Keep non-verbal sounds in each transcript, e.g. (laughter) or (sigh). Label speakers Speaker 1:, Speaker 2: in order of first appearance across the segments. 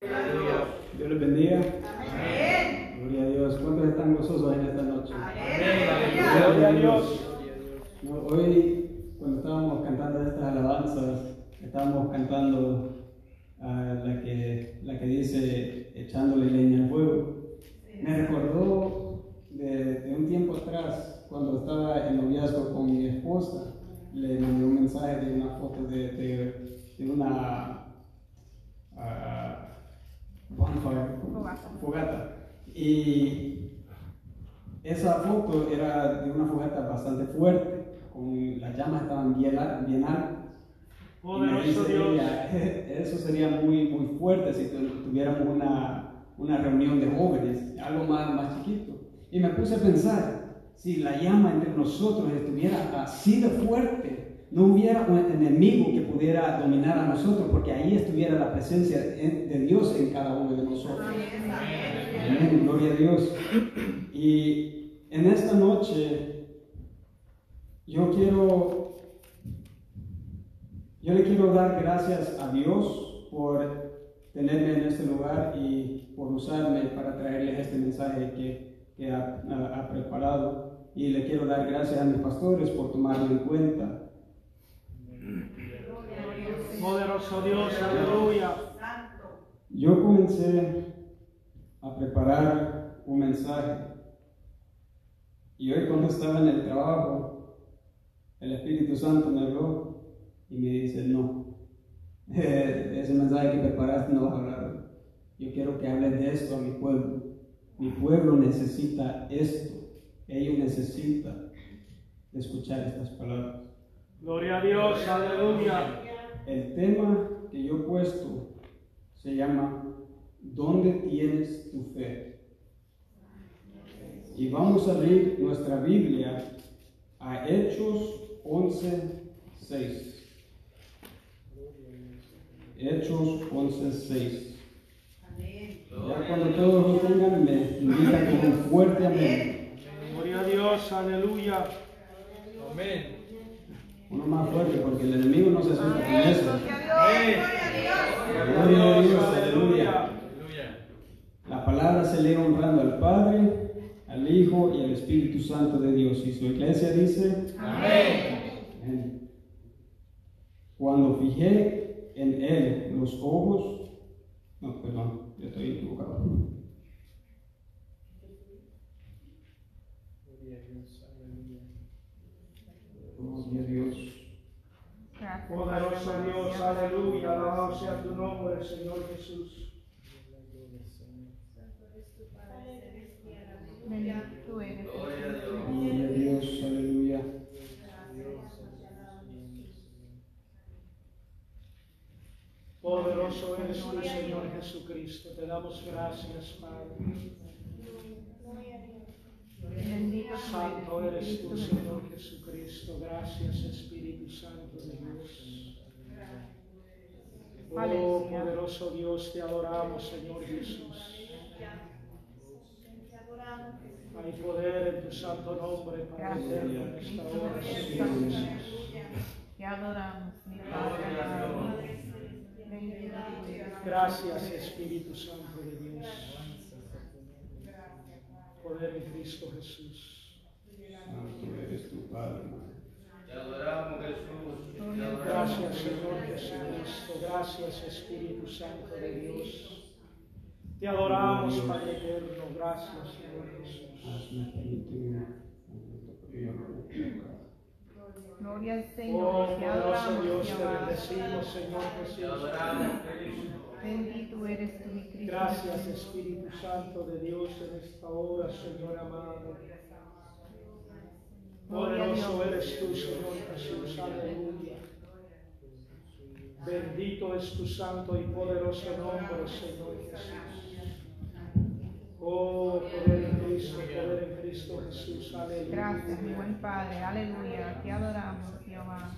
Speaker 1: Dios les bendiga. Amén. Gloria a Dios. ¿Cuántos están gozosos en esta noche? Amén. Gloria a Dios. hoy, cuando estábamos cantando estas alabanzas, estábamos cantando la, que, la que dice echándole leña al fuego. Me recordó de, un tiempo atrás, cuando estaba en noviazgo con mi esposa, le mandé un mensaje de una foto de, de, una uh, fogata. Y esa foto era de una fogata bastante fuerte, con las llamas estaban bien, bien altas. (laughs) eso sería muy, muy fuerte si tuviéramos una, una reunión de jóvenes, algo más, más chiquito. Y me puse a pensar, si la llama entre nosotros estuviera así de fuerte, no hubiera un enemigo que pudiera dominar a nosotros, porque ahí estuviera la presencia de Dios en cada uno de nosotros. Gloria a Dios. Y en esta noche, yo quiero, yo le quiero dar gracias a Dios por tenerme en este lugar y por usarme para traerles este mensaje que que ha, preparado y le quiero dar gracias a mis pastores por tomarlo en cuenta.
Speaker 2: Poderoso Dios, aleluya.
Speaker 1: Yo comencé a preparar un mensaje y hoy cuando estaba en el trabajo, el Espíritu Santo me habló y me dice, no, (laughs) ese mensaje que preparaste no va a hablar. Yo quiero que hables de esto a mi pueblo. Mi pueblo necesita esto. Ellos necesitan escuchar estas palabras.
Speaker 2: Gloria a Dios, aleluya.
Speaker 1: El tema que yo he puesto se llama ¿Dónde tienes tu fe? Y vamos a abrir nuestra Biblia a Hechos 11, 6. Hechos 11, 6. Ya cuando todos lo tengan, me indican con un fuerte amén.
Speaker 2: Gloria a Dios, aleluya. Amén.
Speaker 1: Uno más fuerte, porque el enemigo no se asusta con eso. Gloria a Dios, aleluya. La palabra se lee honrando al Padre, al Hijo y al Espíritu Santo de Dios. Y su iglesia dice, Amén. Cuando fijé en Él los ojos, no, perdón, yo estoy equivocado. Gloria a Dios.
Speaker 2: Poderoso Dios, aleluya, alabado sea tu nombre, Señor Jesús.
Speaker 1: Eres. Gloria a Dios, aleluya.
Speaker 2: Poderoso eres tú, Señor Jesucristo. Te damos gracias, Padre. Santo eres tú, Señor Jesucristo. Gracias, Espíritu Santo de Dios. Oh, poderoso Dios, te adoramos, Señor Jesús. Hay poder en tu santo nombre para hacer en esta hora, Señor Jesús.
Speaker 3: Te adoramos, mi Padre.
Speaker 2: Gracias Espíritu Santo de Dios. Poder en Cristo Jesús.
Speaker 1: Santo eres tu Padre.
Speaker 4: Te adoramos Jesús.
Speaker 2: Gracias Señor Jesucristo. Gracias Espíritu Santo de Dios. Te adoramos Padre eterno. Gracias Señor Jesús.
Speaker 3: Gloria al Señor. te adoramos,
Speaker 2: Dios, te bendecimos, Señor Jesús.
Speaker 3: Bendito eres tú, mi Cristo.
Speaker 2: Gracias, Espíritu Santo de Dios, en esta hora, Señor amado. Poderoso eres tú, Señor Jesús. Aleluya. Bendito es tu santo y poderoso nombre, Señor Jesús. Oh, poder en Cristo, poder en Cristo Jesús. Aleluya.
Speaker 3: Gracias, mi buen Padre. Aleluya. Te adoramos, Jehová.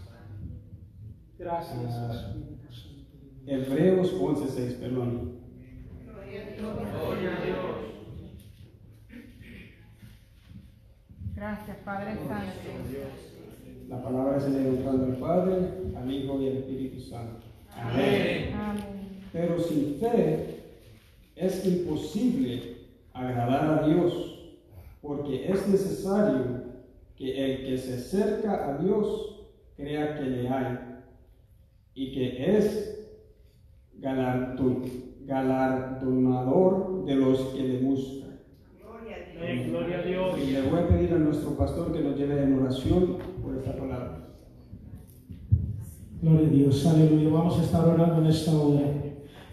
Speaker 2: Gracias, Espíritu Santo.
Speaker 1: Hebreos 11:6, perdón.
Speaker 4: Gloria a Dios.
Speaker 3: Gracias, Padre Santo.
Speaker 1: La palabra se le honrando al Padre, al Hijo y al Espíritu Santo.
Speaker 2: Amén.
Speaker 3: Amén.
Speaker 1: Pero sin fe es imposible agradar a Dios, porque es necesario que el que se acerca a Dios crea que le hay y que es galardonador de los que le buscan.
Speaker 2: Gloria a Dios.
Speaker 1: Y le voy a pedir a nuestro pastor que nos lleve en oración por esta palabra.
Speaker 2: Gloria a Dios, aleluya. Vamos a estar orando en esta hora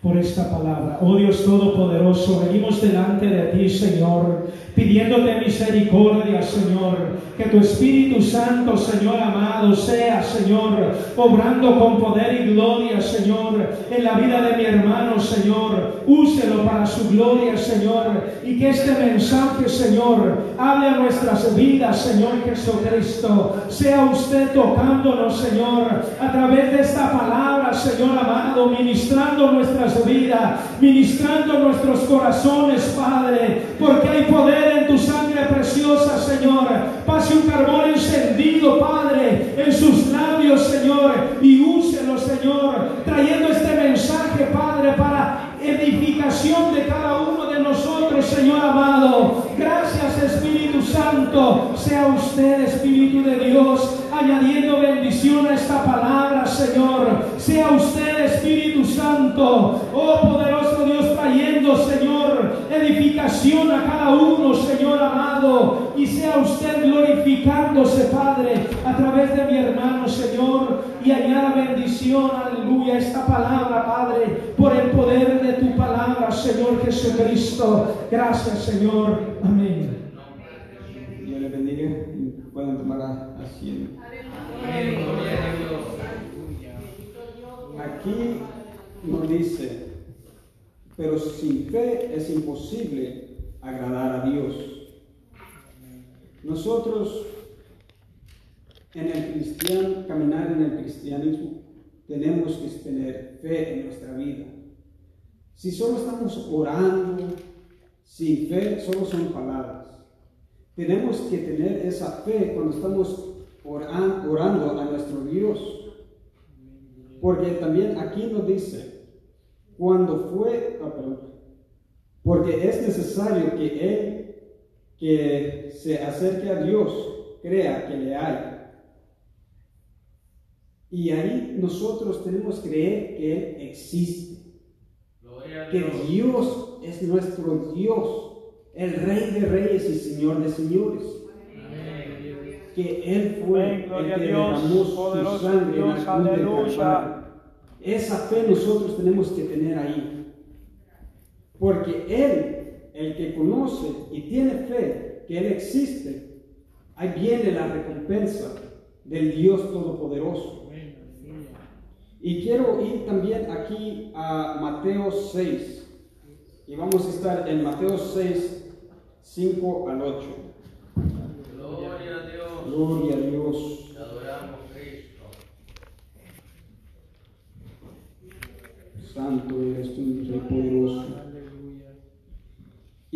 Speaker 2: por esta palabra. Oh Dios Todopoderoso, venimos delante de ti, Señor, pidiéndote misericordia, Señor. Que tu Espíritu Santo, Señor amado, sea, Señor, obrando con poder y gloria, Señor, en la vida de mi hermano, Señor. Úselo para su gloria, Señor. Y que este mensaje, Señor, hable a nuestras vidas, Señor Jesucristo. Sea usted tocándonos, Señor, a través de esta palabra, Señor amado, ministrando nuestras vidas, ministrando nuestros corazones, Padre, porque hay poder en tu sangre preciosa, Señor. Pase un carbón encendido, Padre, en sus labios, Señor, y úselo, Señor, trayendo este mensaje, Padre, para edificación de cada uno de nosotros, Señor amado. Gracias, Espíritu Santo. Sea usted, Espíritu de Dios, añadiendo bendición a esta palabra, Señor. Sea usted, Espíritu Santo, oh poderoso Dios, trayendo, Señor, edificación a cada uno, Señor amado. Y sea usted glorificándose, Padre, a través de mi hermano, Señor. Y añada bendición, aleluya, a esta palabra, Padre, por el poder de tu palabra, Señor Jesucristo. Gracias, Señor. Amén.
Speaker 1: Dios les bendiga y puedan tomar asiento. Aquí nos dice, pero sin fe es imposible agradar a Dios. Nosotros en el cristiano, caminar en el cristianismo, tenemos que tener fe en nuestra vida. Si solo estamos orando, sin fe, solo son palabras. Tenemos que tener esa fe cuando estamos orando a nuestro Dios. Porque también aquí nos dice, cuando fue, oh, porque es necesario que Él que se acerque a Dios crea que le hay. Y ahí nosotros tenemos que creer que Él existe. Que Dios es nuestro Dios, el Rey de Reyes y Señor de Señores. Que Él fue el que derramó su sangre en la cruz del Calvario. Esa fe nosotros tenemos que tener ahí. Porque Él, el que conoce y tiene fe que Él existe, ahí viene la recompensa del Dios Todopoderoso. Y quiero ir también aquí a Mateo 6. Y vamos a estar en Mateo 6, 5 al 8.
Speaker 4: Gloria a Dios.
Speaker 1: Gloria a Dios.
Speaker 4: Te adoramos, Cristo.
Speaker 1: Santo eres tú, Rey poderoso.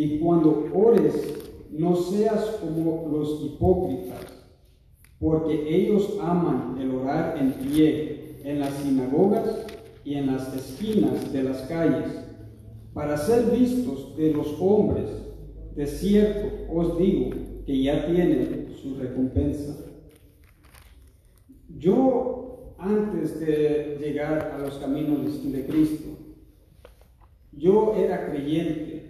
Speaker 1: Y cuando ores, no seas como los hipócritas, porque ellos aman el orar en pie en las sinagogas y en las esquinas de las calles, para ser vistos de los hombres. De cierto os digo que ya tienen su recompensa. Yo, antes de llegar a los caminos de Cristo, yo era creyente,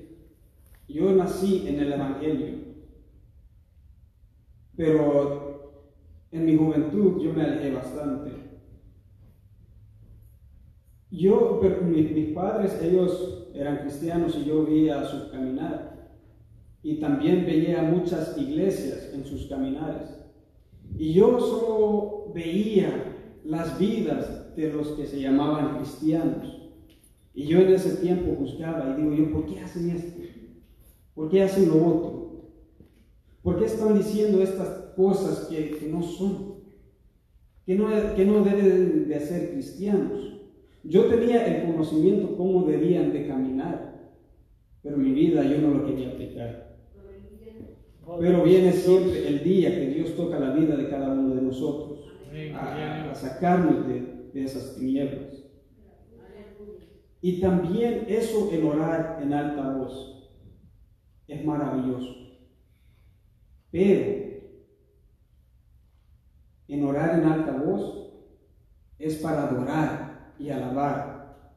Speaker 1: yo nací en el Evangelio, pero en mi juventud yo me alejé bastante. Yo, mis, mis padres, ellos eran cristianos y yo veía su caminar. Y también veía muchas iglesias en sus caminares. Y yo solo veía las vidas de los que se llamaban cristianos. Y yo en ese tiempo juzgaba y digo yo, ¿por qué hacen esto? ¿Por qué hacen lo otro? ¿Por qué están diciendo estas cosas que, que no son? Que no, que no deben de ser cristianos. Yo tenía el conocimiento cómo debían de caminar, pero mi vida yo no lo quería aplicar. Pero viene siempre el día que Dios toca la vida de cada uno de nosotros a, a sacarnos de, de esas tinieblas. Y también eso en orar en alta voz es maravilloso. Pero en orar en alta voz es para adorar y alabar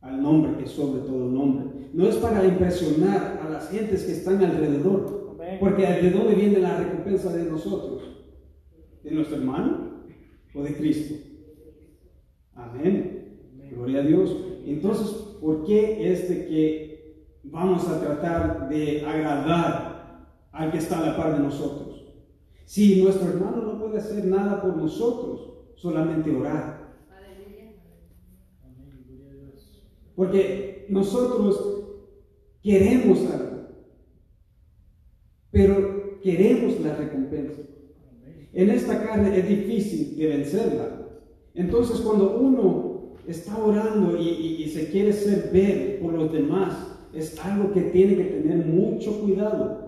Speaker 1: al nombre que sobre todo nombre. No es para impresionar a las gentes que están alrededor, porque ¿de dónde viene la recompensa de nosotros? ¿De nuestro hermano o de Cristo? Amén. Gloria a Dios. Entonces, ¿por qué es de que vamos a tratar de agradar al que está a la par de nosotros? Si nuestro hermano no puede hacer nada por nosotros, solamente orar. Porque nosotros queremos algo, pero queremos la recompensa. En esta carne es difícil de vencerla. Entonces cuando uno está orando y, se quiere ser ver por los demás, es algo que tiene que tener mucho cuidado.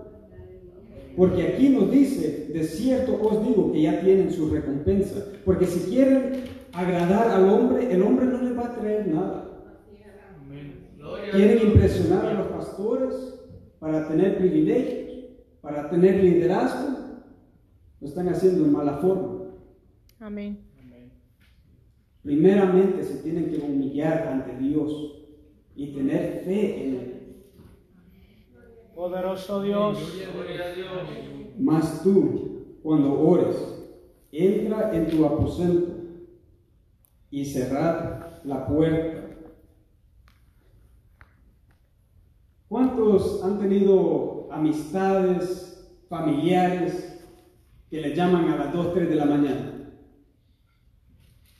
Speaker 1: Porque aquí nos dice, de cierto os digo que ya tienen su recompensa. Porque si quieren agradar al hombre, el hombre no le va a traer nada. Quieren impresionar a los pastores para tener privilegios, para tener liderazgo. Lo están haciendo en mala forma.
Speaker 3: Amén.
Speaker 1: Primeramente se tienen que humillar ante Dios y tener fe en Él.
Speaker 2: Poderoso Dios.
Speaker 1: Mas tú, cuando ores, entra en tu aposento y cerrad la puerta. ¿Cuántos han tenido amistades, familiares que le llaman a las 2, 3 de la mañana?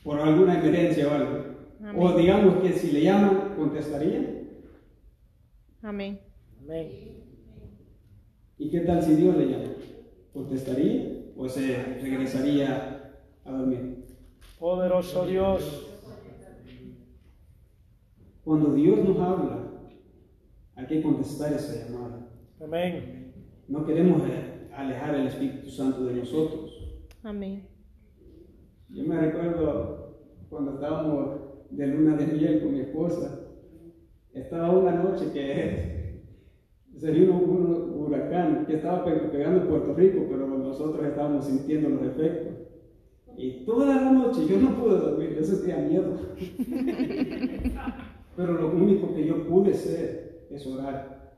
Speaker 1: Por alguna emergencia o algo. O digamos que si le llaman, contestaría.
Speaker 3: Amén.
Speaker 2: Amén.
Speaker 1: ¿Y qué tal si Dios le llama? ¿Contestaría o se regresaría a dormir?
Speaker 2: Poderoso Dios.
Speaker 1: Cuando Dios nos habla, hay que contestar esa llamada.
Speaker 2: Amén.
Speaker 1: No queremos alejar el Espíritu Santo de nosotros.
Speaker 3: Amén.
Speaker 1: Yo me recuerdo cuando estábamos de luna de miel con mi esposa, estaba una noche que sería un, huracán que estaba pegando en Puerto Rico, pero nosotros estábamos sintiendo los efectos. Y toda la noche yo no pude dormir, yo sentía miedo. (laughs) pero lo único que yo pude hacer es orar.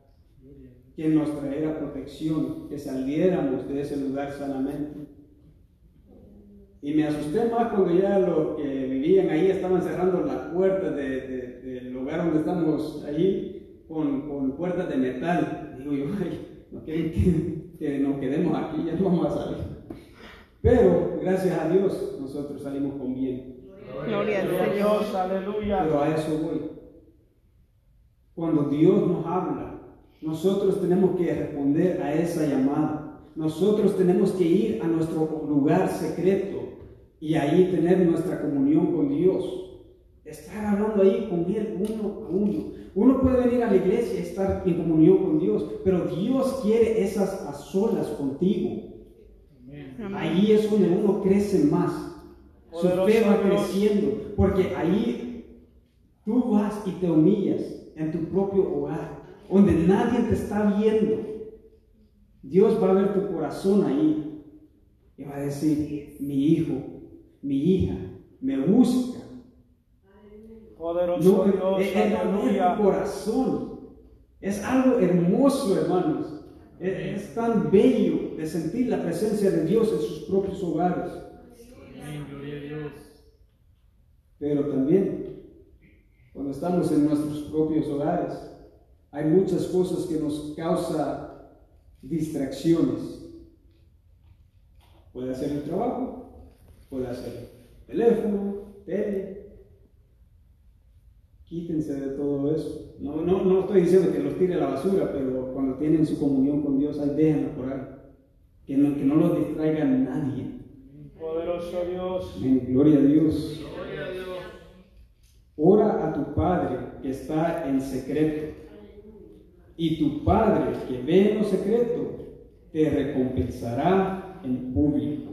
Speaker 1: Que nos trajera protección, que saliéramos de ese lugar sanamente. Y me asusté más cuando ya los que vivían ahí estaban cerrando las puertas del lugar donde estamos allí con, puertas de metal. Digo yo, no quieren que, nos quedemos aquí, ya no vamos a salir. Pero gracias a Dios nosotros salimos con bien.
Speaker 3: Gloria
Speaker 2: a Dios, aleluya.
Speaker 1: Pero a eso voy. Cuando Dios nos habla, nosotros tenemos que responder a esa llamada. Nosotros tenemos que ir a nuestro lugar secreto y ahí tener nuestra comunión con Dios. Estar hablando ahí con Él uno a uno. Uno puede venir a la iglesia y estar en comunión con Dios, pero Dios quiere esas a solas contigo. Ahí es donde uno crece más. Su fe va creciendo, porque ahí tú vas y te humillas en tu propio hogar, donde nadie te está viendo. Dios va a ver tu corazón ahí y va a decir, mi hijo, mi hija, me busca
Speaker 2: Poderoso Dios,
Speaker 1: es, corazón. Es algo hermoso, hermanos. Es, tan bello de sentir la presencia de Dios en sus propios hogares. Pero también, cuando estamos en nuestros propios hogares, hay muchas cosas que nos causan distracciones. Puede ser el trabajo, puede ser teléfono, tele, Quítense de todo eso. No, no, no estoy diciendo que los tire a la basura, pero cuando tienen su comunión con Dios, ahí déjenlo por ahí. Que no, que no los distraiga nadie.
Speaker 2: Poderoso Dios.
Speaker 1: Gloria a Dios. Gloria a Dios. Ora a tu Padre que está en secreto. Y tu Padre que ve en lo secreto te recompensará en público.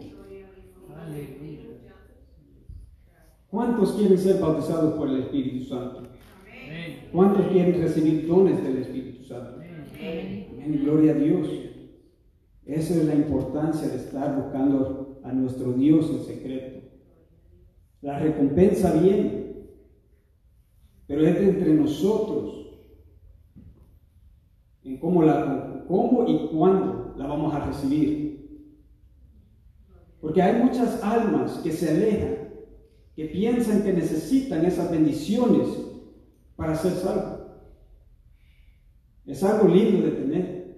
Speaker 1: ¿Cuántos quieren ser bautizados por el Espíritu Santo? ¿Cuántos quieren recibir dones del Espíritu Santo? Amén. Gloria a Dios. Esa es la importancia de estar buscando a nuestro Dios en secreto. La recompensa viene, pero es de entre nosotros en cómo, la, cómo y cuándo la vamos a recibir. Porque hay muchas almas que se alejan, que piensan que necesitan esas bendiciones para ser salvos. Es algo lindo de tener,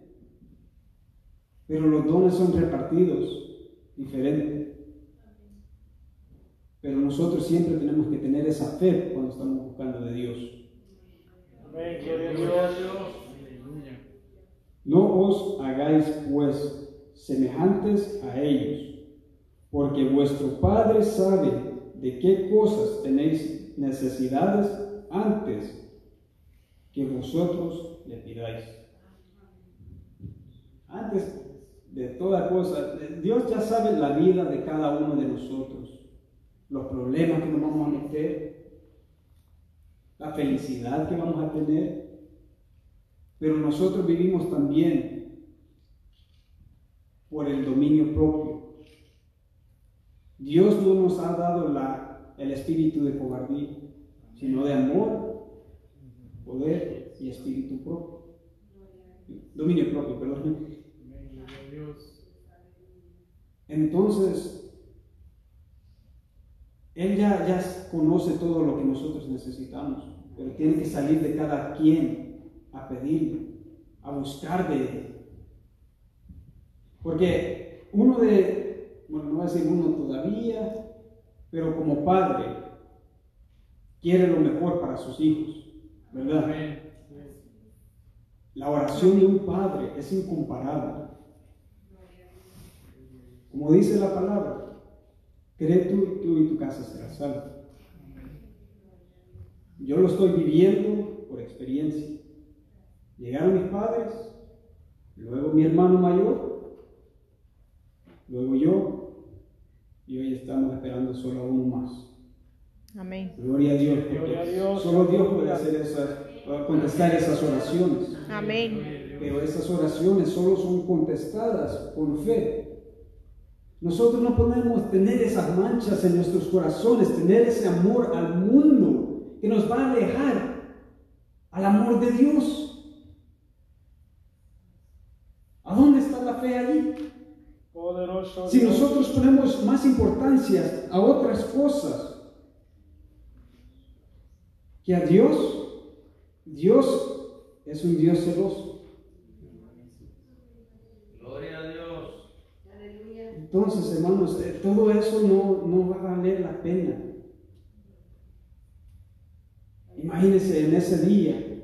Speaker 1: pero los dones son repartidos diferentes. Pero nosotros siempre tenemos que tener esa fe cuando estamos buscando de Dios.
Speaker 2: Amén, gloria a Dios.
Speaker 1: No os hagáis pues semejantes a ellos, porque vuestro Padre sabe de qué cosas tenéis necesidades antes que vosotros le pidáis. Antes de toda cosa, Dios ya sabe la vida de cada uno de nosotros, los problemas que nos vamos a meter, la felicidad que vamos a tener, pero nosotros vivimos también por el dominio propio. Dios no nos ha dado la, el espíritu de cobardía, sino de amor, poder y espíritu propio. Dominio propio, perdón. Entonces, Él ya, ya conoce todo lo que nosotros necesitamos, pero tiene que salir de cada quien a pedir, a buscar de Él. Porque uno de, bueno, no voy a decir uno todavía, pero como padre, quiere lo mejor para sus hijos, ¿verdad? La oración de un padre es incomparable. Como dice la palabra, cree tú tú y tu casa será salva. Yo lo estoy viviendo por experiencia. Llegaron mis padres, luego mi hermano mayor, luego yo, y hoy estamos esperando solo a uno más.
Speaker 3: Amén.
Speaker 1: Gloria a Dios.
Speaker 2: Gloria a Dios.
Speaker 1: Solo Dios puede hacer esas, contestar esas oraciones.
Speaker 3: Amén.
Speaker 1: Pero esas oraciones solo son contestadas con fe. Nosotros no podemos tener esas manchas en nuestros corazones, tener ese amor al mundo que nos va a alejar al amor de Dios. ¿A dónde está la fe ahí?
Speaker 2: Poderoso
Speaker 1: Si nosotros ponemos más importancia a otras cosas que a Dios, Dios es un Dios celoso.
Speaker 4: Gloria a Dios.
Speaker 1: Entonces, hermanos, eh, todo eso no, no va a valer la pena. Imagínense en ese día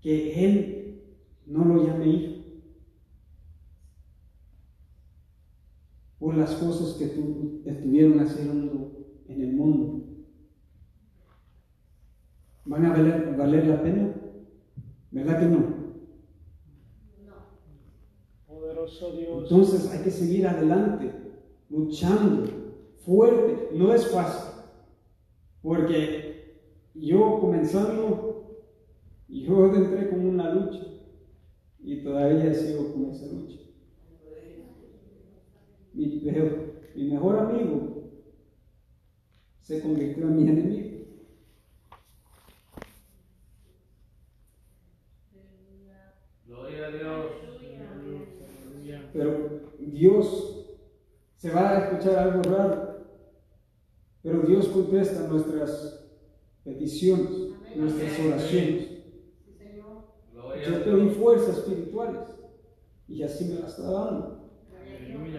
Speaker 1: que Él no lo llame hijo por las cosas que tu- estuvieron haciendo en el mundo. ¿Van a valer, valer la pena? ¿Verdad que no?
Speaker 2: Poderoso Dios.
Speaker 1: Entonces hay que seguir adelante, luchando, fuerte. No es fácil, porque yo comenzando, yo entré con una lucha y todavía sigo con esa lucha. Mi, mejor amigo se convirtió en mi enemigo.
Speaker 4: Gloria a Dios.
Speaker 1: Pero Dios se va a escuchar algo raro, pero Dios contesta nuestras peticiones, nuestras oraciones. Yo te
Speaker 4: Dios.
Speaker 1: fuerzas espirituales y así me las está dando.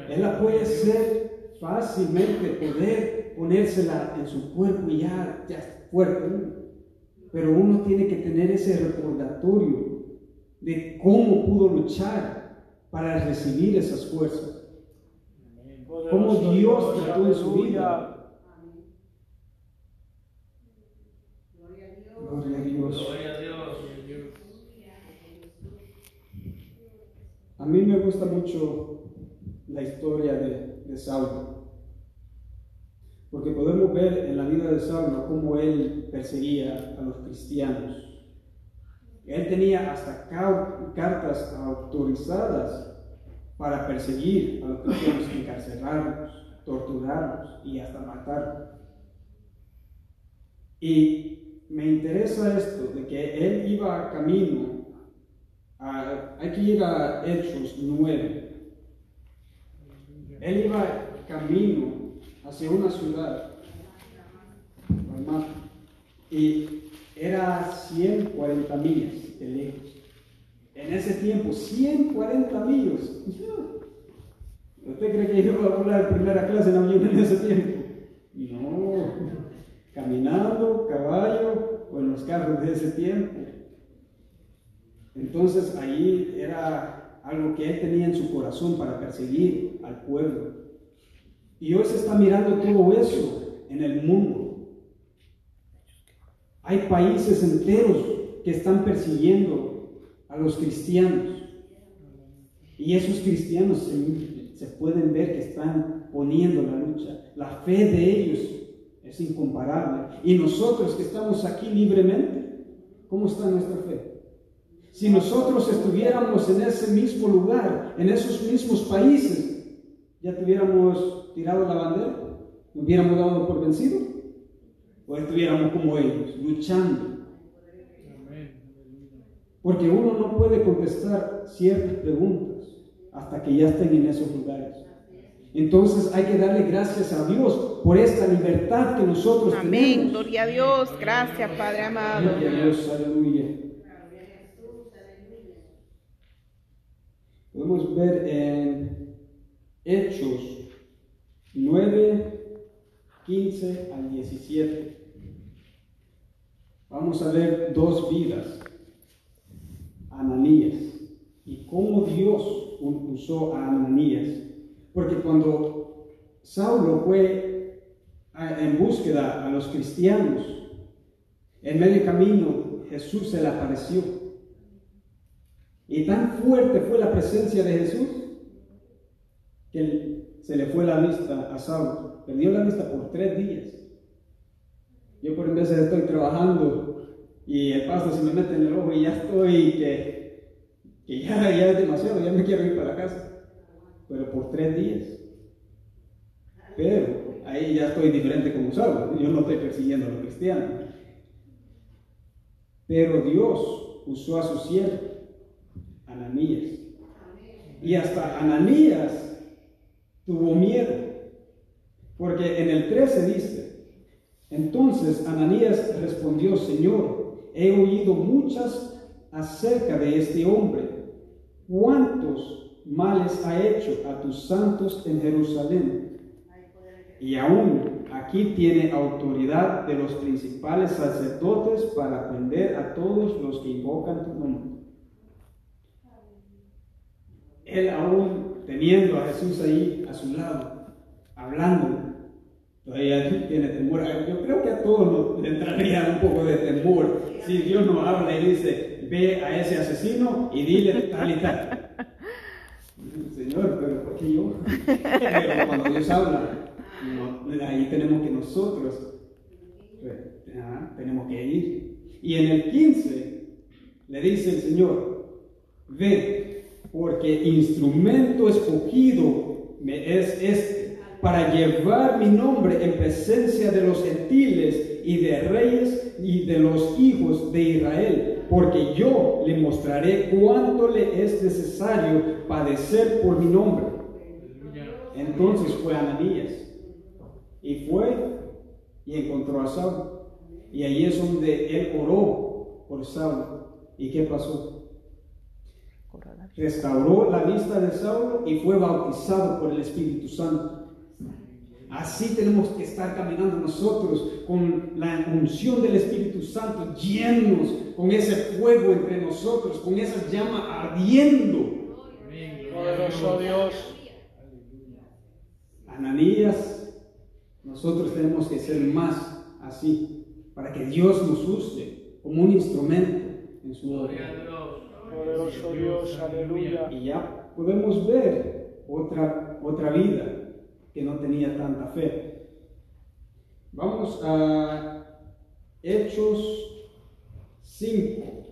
Speaker 1: Él la puede hacer fácilmente, poder ponérsela en su cuerpo y ya, ya está fuerte. uno. Pero uno tiene que tener ese recordatorio de cómo pudo luchar para recibir esas fuerzas. Cómo Dios trató en su vida. Gloria a Dios.
Speaker 4: Gloria a Dios.
Speaker 1: A mí me gusta mucho la historia de, de Saulo, porque podemos ver en la vida de Saulo cómo él perseguía a los cristianos. Él tenía hasta cartas autorizadas para perseguir a los cristianos, encarcelarlos, torturarlos y hasta matarlos. Y me interesa esto, de que él iba camino, a, hay que ir a Hechos 9. Él iba camino hacia una ciudad, y era 140 millas de lejos. En ese tiempo, 140 millas. ¿Usted cree que yo iba a volar en primera clase en avión en ese tiempo? No, caminando, caballo o en los carros de ese tiempo. Entonces ahí era algo que él tenía en su corazón para perseguir al pueblo. Y hoy se está mirando todo eso en el mundo. Hay países enteros que están persiguiendo a los cristianos. Y esos cristianos se, pueden ver que están poniendo la lucha. La fe de ellos es incomparable. Y nosotros que estamos aquí libremente, ¿cómo está nuestra fe? Si nosotros estuviéramos en ese mismo lugar, en esos mismos países, ya tuviéramos tirado la bandera, hubiéramos dado por vencido o estuviéramos como ellos, luchando. Porque uno no puede contestar ciertas preguntas hasta que ya estén en esos lugares. Entonces hay que darle gracias a Dios por esta libertad que nosotros
Speaker 3: tenemos. Amén, gloria a Dios, gracias Padre amado.
Speaker 1: Gloria a Dios, aleluya. Podemos ver en Hechos 9, 15 al 17 vamos a ver dos vidas, Ananías, y cómo Dios usó a Ananías. Porque cuando Saulo fue en búsqueda a los cristianos, en medio camino Jesús se le apareció. Y tan fuerte fue la presencia de Jesús que se le fue la vista a Saulo. Perdió la vista por tres días. Yo por veces estoy trabajando y el pasto se me mete en el ojo y ya estoy que, que ya, ya es demasiado, ya me quiero ir para casa. Pero por tres días. Pero ahí ya estoy diferente como Saulo. Yo no estoy persiguiendo a los cristianos. Pero Dios usó a su siervo, Ananías. Y hasta Ananías tuvo miedo. Porque en el 13 dice, entonces Ananías respondió, Señor, he oído muchas acerca de este hombre. ¿Cuántos males ha hecho a tus santos en Jerusalén? Y aún aquí tiene autoridad de los principales sacerdotes para prender a todos los que invocan tu nombre. Él aún teniendo a Jesús ahí a su lado, hablando, todavía tiene temor. Yo creo que a todos le entraría un poco de temor si Dios nos habla y dice, ve a ese asesino y dile tal y tal. Señor, pero ¿por qué yo? Pero cuando Dios habla, ahí tenemos que nosotros, pues, tenemos que ir. Y en el 15 le dice el Señor, ve, porque instrumento escogido me es este para llevar mi nombre en presencia de los gentiles y de reyes y de los hijos de Israel, porque yo le mostraré cuánto le es necesario padecer por mi nombre. Entonces fue Ananías y fue y encontró a Saulo. Y ahí es donde él oró por Saulo. ¿Y qué pasó? Restauró la vista de Saulo y fue bautizado por el Espíritu Santo. Así tenemos que estar caminando nosotros con la unción del Espíritu Santo, llenos con ese fuego entre nosotros, con esa llama ardiendo.
Speaker 2: Poderoso Dios.
Speaker 1: Ananías, nosotros tenemos que ser más así, para que Dios nos use como un instrumento en su obra.
Speaker 2: Poderoso Dios, aleluya.
Speaker 1: Y ya podemos ver otra, otra vida que no tenía tanta fe. Vamos a Hechos 5.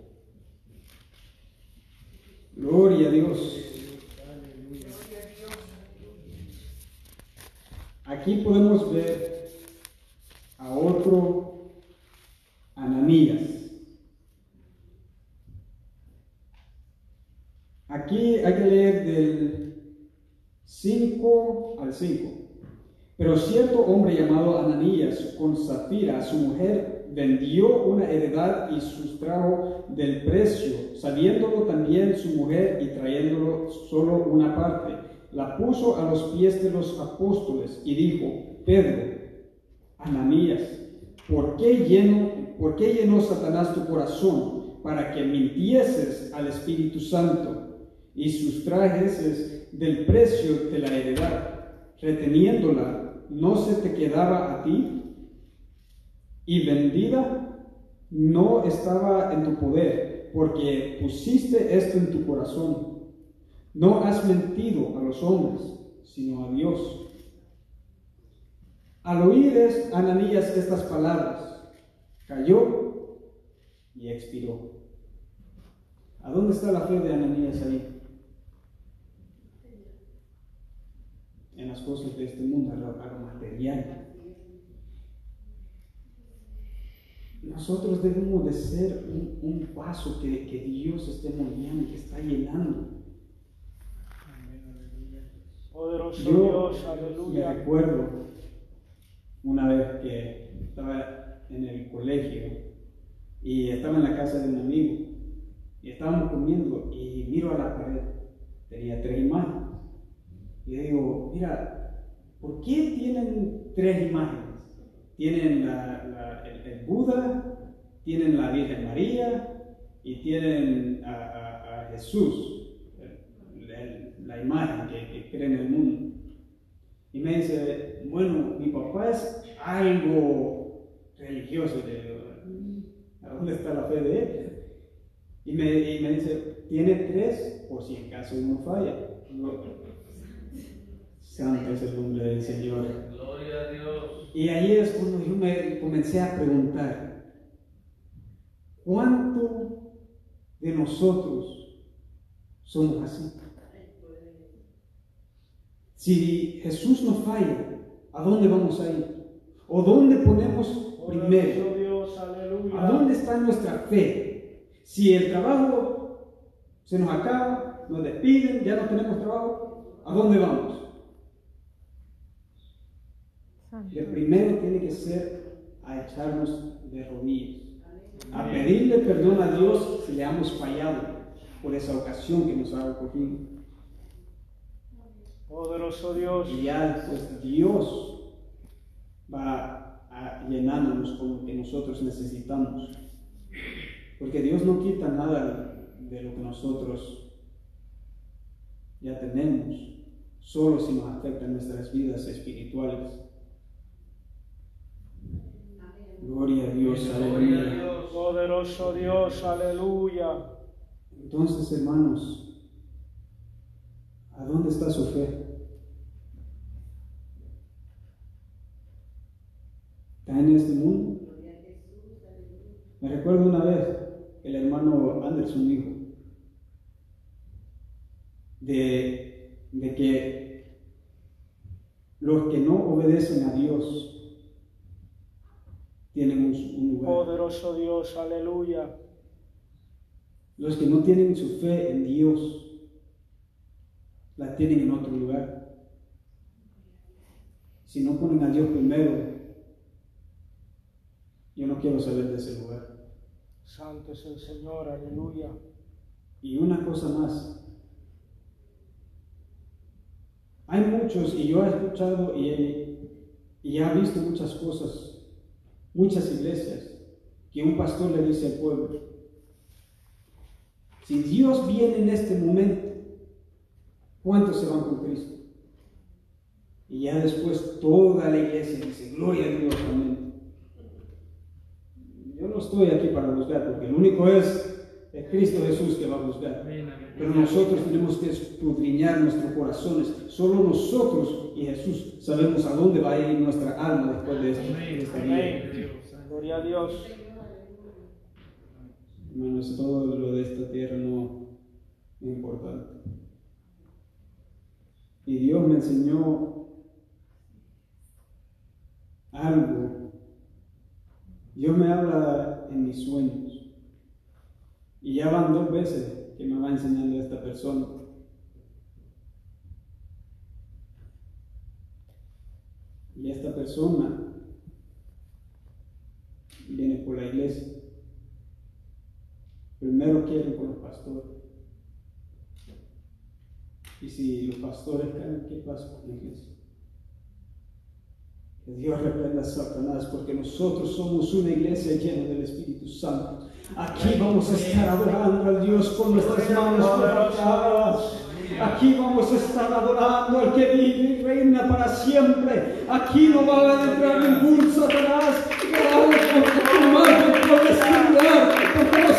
Speaker 1: Gloria a Dios. Aquí podemos ver a otro Ananías. Aquí hay que leer del 5 al 5. Pero cierto hombre llamado Ananías con Zafira, su mujer, vendió una heredad y sustrajo del precio, sabiéndolo también su mujer y trayéndolo solo una parte. La puso a los pies de los apóstoles y dijo, Pedro, Ananías, ¿por qué, lleno, ¿por qué llenó Satanás tu corazón para que mintieses al Espíritu Santo y sustrajeses del precio de la heredad, reteniéndola no se te quedaba a ti y vendida no estaba en tu poder, porque pusiste esto en tu corazón. No has mentido a los hombres, sino a Dios. Al oír Ananías estas palabras, cayó y expiró. ¿A dónde está la fe de Ananías ahí? En las cosas de este mundo, a lo, material. Nosotros debemos de ser un, un paso que, que, Dios esté moviendo, que está llenando.
Speaker 2: Poderoso
Speaker 1: Yo
Speaker 2: Dios,
Speaker 1: me
Speaker 2: aleluya.
Speaker 1: recuerdo una vez que estaba en el colegio y estaba en la casa de un amigo y estábamos comiendo y miro a la pared, tenía tres imágenes y le digo, mira, ¿por qué tienen tres imágenes? Tienen el, Buda, tienen la Virgen María y tienen a, Jesús, la imagen que, que cree en el mundo. Y me dice, bueno, mi papá es algo religioso. ¿a dónde está la fe de él? Y me, y me dice, tiene tres por si en caso uno falla. Es el nombre del Señor.
Speaker 4: Gloria a Dios.
Speaker 1: Y ahí es cuando yo me comencé a preguntar, ¿cuánto de nosotros somos así? Si Jesús nos falla, ¿a dónde vamos a ir? ¿O dónde ponemos primero?
Speaker 2: Dios.
Speaker 1: ¿A dónde está nuestra fe? Si el trabajo se nos acaba, nos despiden, ya no tenemos trabajo, ¿a dónde vamos? El primero tiene que ser a echarnos de rodillas, a pedirle perdón a Dios si le hemos fallado por esa ocasión que nos ha ocurrido.
Speaker 2: Poderoso Dios.
Speaker 1: Y ya después Dios va a llenándonos con lo que nosotros necesitamos. Porque Dios no quita nada de lo que nosotros ya tenemos, solo si nos afecta nuestras vidas espirituales. Gloria a Dios, aleluya.
Speaker 2: Poderoso Dios, aleluya.
Speaker 1: Entonces, hermanos, ¿a dónde está su fe? ¿Está en este mundo? Me recuerdo una vez el hermano Anderson dijo de, de que los que no obedecen a Dios tienen un, lugar.
Speaker 2: Poderoso Dios, aleluya.
Speaker 1: Los que no tienen su fe en Dios, la tienen en otro lugar. Si no ponen a Dios primero, yo no quiero saber de ese lugar.
Speaker 2: Santo es el Señor, aleluya.
Speaker 1: Y una cosa más. Hay muchos, y yo he escuchado y he, y he visto muchas cosas muchas iglesias que un pastor le dice al pueblo, si Dios viene en este momento, ¿cuántos se van con Cristo? Y ya después toda la iglesia dice, gloria a Dios, amén. Yo no estoy aquí para juzgar, porque el único es Es Cristo Jesús que va a juzgar. Pero nosotros tenemos que escudriñar nuestros corazones. Solo nosotros y Jesús sabemos a dónde va a ir nuestra alma después de, esto, de esta vida.
Speaker 2: Gloria a Dios.
Speaker 1: Hermanos, todo lo de esta tierra no es importante. Y Dios me enseñó algo. Dios me habla en mis sueños. Y ya van dos veces que me va enseñando esta persona. Y esta persona viene por la iglesia. Primero quieren por los pastores. Y si los pastores caen, ¿qué pasa con la iglesia? Que Dios reprenda a Satanás porque nosotros somos una iglesia llena del Espíritu Santo. Aquí vamos a estar adorando al Dios con nuestras manos levantadas. Aquí vamos a estar adorando al que vive y reina para siempre. Aquí no va a entrar ningún Satanás. Madre puedes cuidar, porque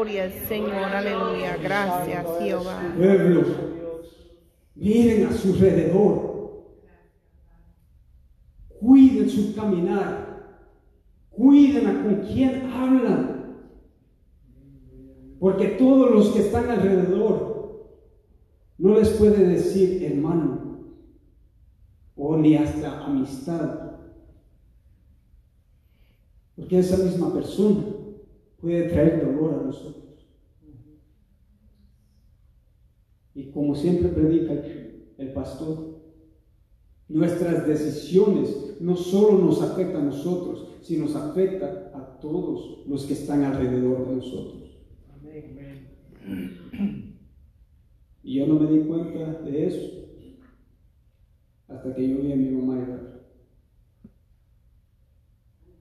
Speaker 3: Gloria al Señor, aleluya. Gracias, Jehová.
Speaker 1: Pueblo, miren a su alrededor. Cuiden su caminar. Cuiden a con quién hablan. Porque todos los que están alrededor no les puede decir hermano o ni hasta amistad. Porque esa misma persona puede traer dolor a nosotros. Y como siempre predica el pastor, nuestras decisiones no solo nos afectan a nosotros, sino nos afecta a todos los que están alrededor de nosotros. Y yo no me di cuenta de eso hasta que yo vi a mi mamá llorar.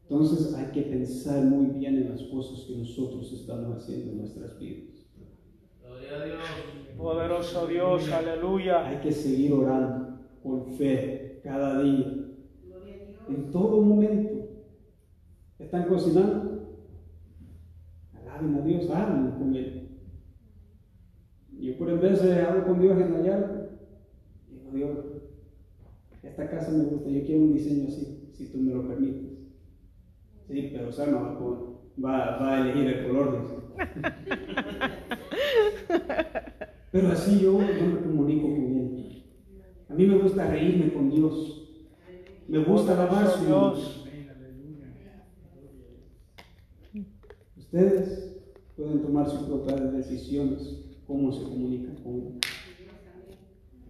Speaker 1: Entonces hay que pensar muy bien en las cosas que nosotros estamos haciendo en nuestras vidas.
Speaker 4: Gloria a Dios.
Speaker 2: Poderoso Dios, aleluya.
Speaker 1: Hay que seguir orando con fe cada día, en todo momento. ¿Están cocinando? Alaben a Dios, hablen con Él. Yo por en vez de hablo con Dios en la llave, digo Dios, esta casa me gusta, yo quiero un diseño así, si tú me lo permites. Sí, pero Salma va, a- va, va a elegir el color. dice. (laughs) Pero así yo, yo me comunico con Él. A mí me gusta reírme con Dios. Me gusta alabar su.
Speaker 2: Dios.
Speaker 1: Ustedes pueden tomar sus propias decisiones, cómo se comunican con Él.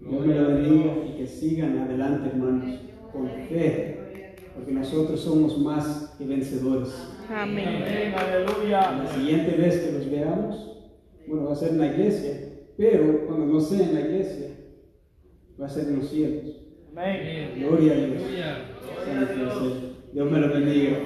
Speaker 1: Dios me lo bendiga y que sigan adelante, hermanos, con fe, porque nosotros somos más que vencedores.
Speaker 3: Amén.
Speaker 2: Amén, aleluya.
Speaker 1: La siguiente vez que los veamos, bueno, va a ser en la iglesia, pero cuando no sea en la iglesia, va a ser en los cielos.
Speaker 2: Amén.
Speaker 1: Gloria a Dios. Dios me lo bendiga.